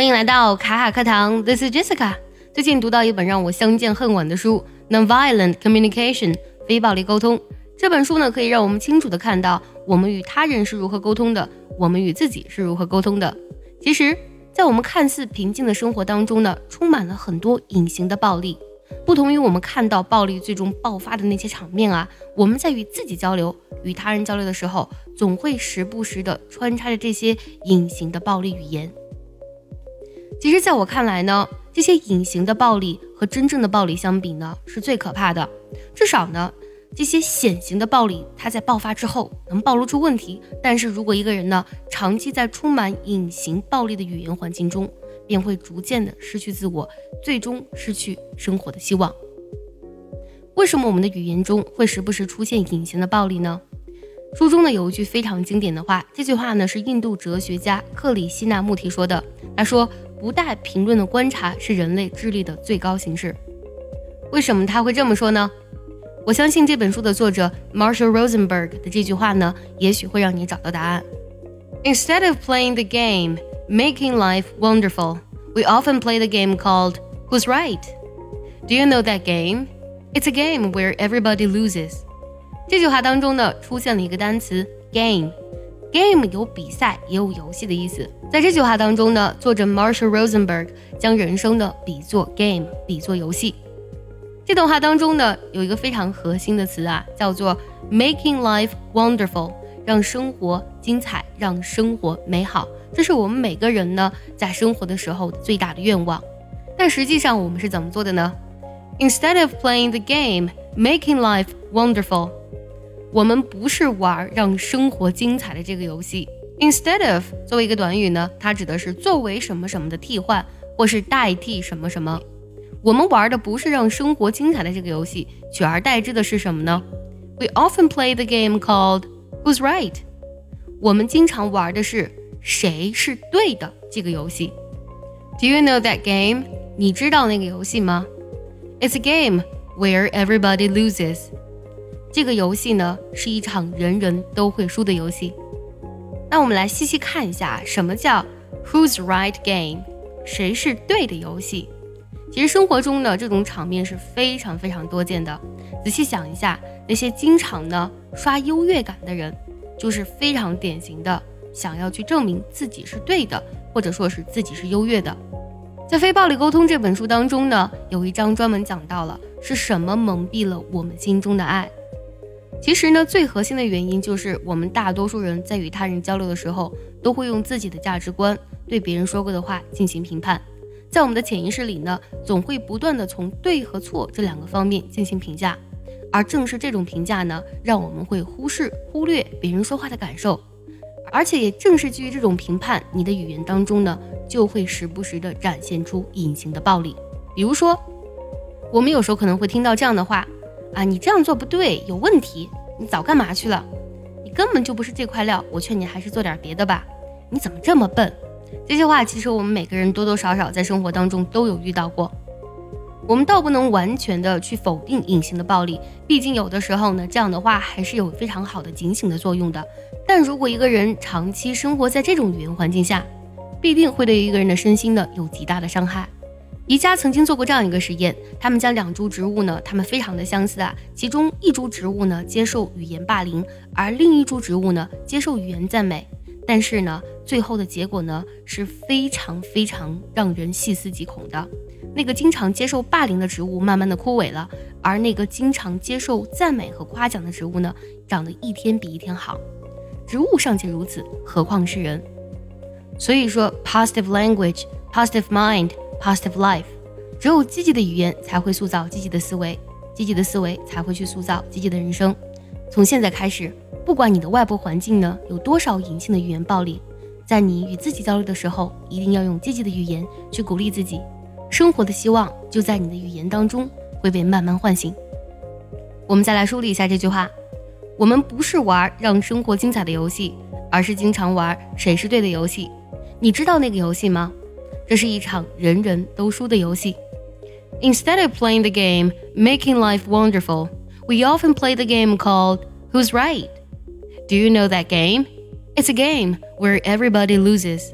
欢迎来到卡卡课堂，This is Jessica。最近读到一本让我相见恨晚的书《Nonviolent Communication》非暴力沟通。这本书呢，可以让我们清楚的看到我们与他人是如何沟通的，我们与自己是如何沟通的。其实，在我们看似平静的生活当中呢，充满了很多隐形的暴力。不同于我们看到暴力最终爆发的那些场面啊，我们在与自己交流、与他人交流的时候，总会时不时的穿插着这些隐形的暴力语言。其实，在我看来呢，这些隐形的暴力和真正的暴力相比呢，是最可怕的。至少呢，这些显形的暴力，它在爆发之后能暴露出问题。但是如果一个人呢，长期在充满隐形暴力的语言环境中，便会逐渐的失去自我，最终失去生活的希望。为什么我们的语言中会时不时出现隐形的暴力呢？书中呢有一句非常经典的话，这句话呢是印度哲学家克里希那穆提说的。他说。不带评论的观察是人类智力的最高形式。为什么他会这么说呢？我相信这本书的作者 Marshall Rosenberg 的这句话呢，也许会让你找到答案。Instead of playing the game, making life wonderful, we often play the game called Who's Right? Do you know that game? It's a game where everybody loses. 这句话当中呢，出现了一个单词 game。 Game 有比赛也有游戏的意思。在这句话当中呢，作者 Marshall Rosenberg 将人生的比作 game，比作游戏。这段话当中呢，有一个非常核心的词啊，叫做 making life wonderful，让生活精彩，让生活美好。这是我们每个人呢在生活的时候最大的愿望。但实际上我们是怎么做的呢？Instead of playing the game, making life wonderful。我们不是玩让生活精彩的这个游戏。Instead of 作为一个短语呢，它指的是作为什么什么的替换，或是代替什么什么。我们玩的不是让生活精彩的这个游戏，取而代之的是什么呢？We often play the game called Who's Right。我们经常玩的是谁是对的这个游戏。Do you know that game？你知道那个游戏吗？It's a game where everybody loses。这个游戏呢，是一场人人都会输的游戏。那我们来细细看一下，什么叫 Who's Right Game？谁是对的游戏？其实生活中呢，这种场面是非常非常多见的。仔细想一下，那些经常呢刷优越感的人，就是非常典型的想要去证明自己是对的，或者说是自己是优越的。在《非暴力沟通》这本书当中呢，有一章专门讲到了是什么蒙蔽了我们心中的爱。其实呢，最核心的原因就是我们大多数人在与他人交流的时候，都会用自己的价值观对别人说过的话进行评判，在我们的潜意识里呢，总会不断的从对和错这两个方面进行评价，而正是这种评价呢，让我们会忽视忽略别人说话的感受，而且也正是基于这种评判，你的语言当中呢，就会时不时的展现出隐形的暴力，比如说，我们有时候可能会听到这样的话。啊，你这样做不对，有问题！你早干嘛去了？你根本就不是这块料，我劝你还是做点别的吧。你怎么这么笨？这些话其实我们每个人多多少少在生活当中都有遇到过。我们倒不能完全的去否定隐形的暴力，毕竟有的时候呢，这样的话还是有非常好的警醒的作用的。但如果一个人长期生活在这种语言环境下，必定会对一个人的身心呢有极大的伤害。宜家曾经做过这样一个实验，他们将两株植物呢，它们非常的相似啊，其中一株植物呢接受语言霸凌，而另一株植物呢接受语言赞美，但是呢，最后的结果呢是非常非常让人细思极恐的。那个经常接受霸凌的植物慢慢的枯萎了，而那个经常接受赞美和夸奖的植物呢，长得一天比一天好。植物尚且如此，何况是人？所以说，positive language，positive mind。Positive life，只有积极的语言才会塑造积极的思维，积极的思维才会去塑造积极的人生。从现在开始，不管你的外部环境呢有多少隐性的语言暴力，在你与自己交流的时候，一定要用积极的语言去鼓励自己。生活的希望就在你的语言当中会被慢慢唤醒。我们再来梳理一下这句话：我们不是玩让生活精彩的游戏，而是经常玩谁是对的游戏。你知道那个游戏吗？这是一场人人都输的游戏。Instead of playing the game, making life wonderful, we often play the game called Who's Right? Do you know that game? It's a game where everybody loses.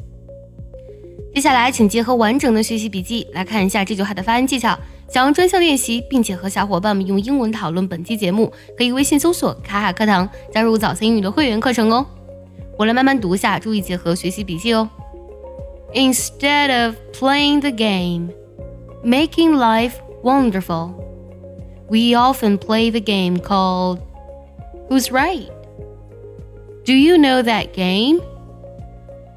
接下来，请结合完整的学习笔记来看一下这句话的发音技巧。想要专项练习，并且和小伙伴们用英文讨论本期节目，可以微信搜索“卡卡课堂”，加入早餐英语的会员课程哦。我来慢慢读一下，注意结合学习笔记哦。Instead of playing the game, making life wonderful, we often play the game called Who's Right? Do you know that game?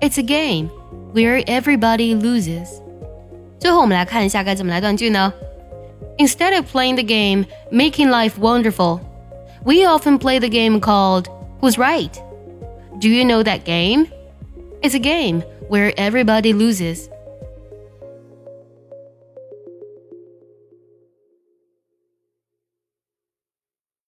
It's a game where everybody loses. 最后我们来看一下该怎么来断句呢？Instead of playing the game, making life wonderful, we often play the game called Who's Right? Do you know that game? It's a game where everybody loses.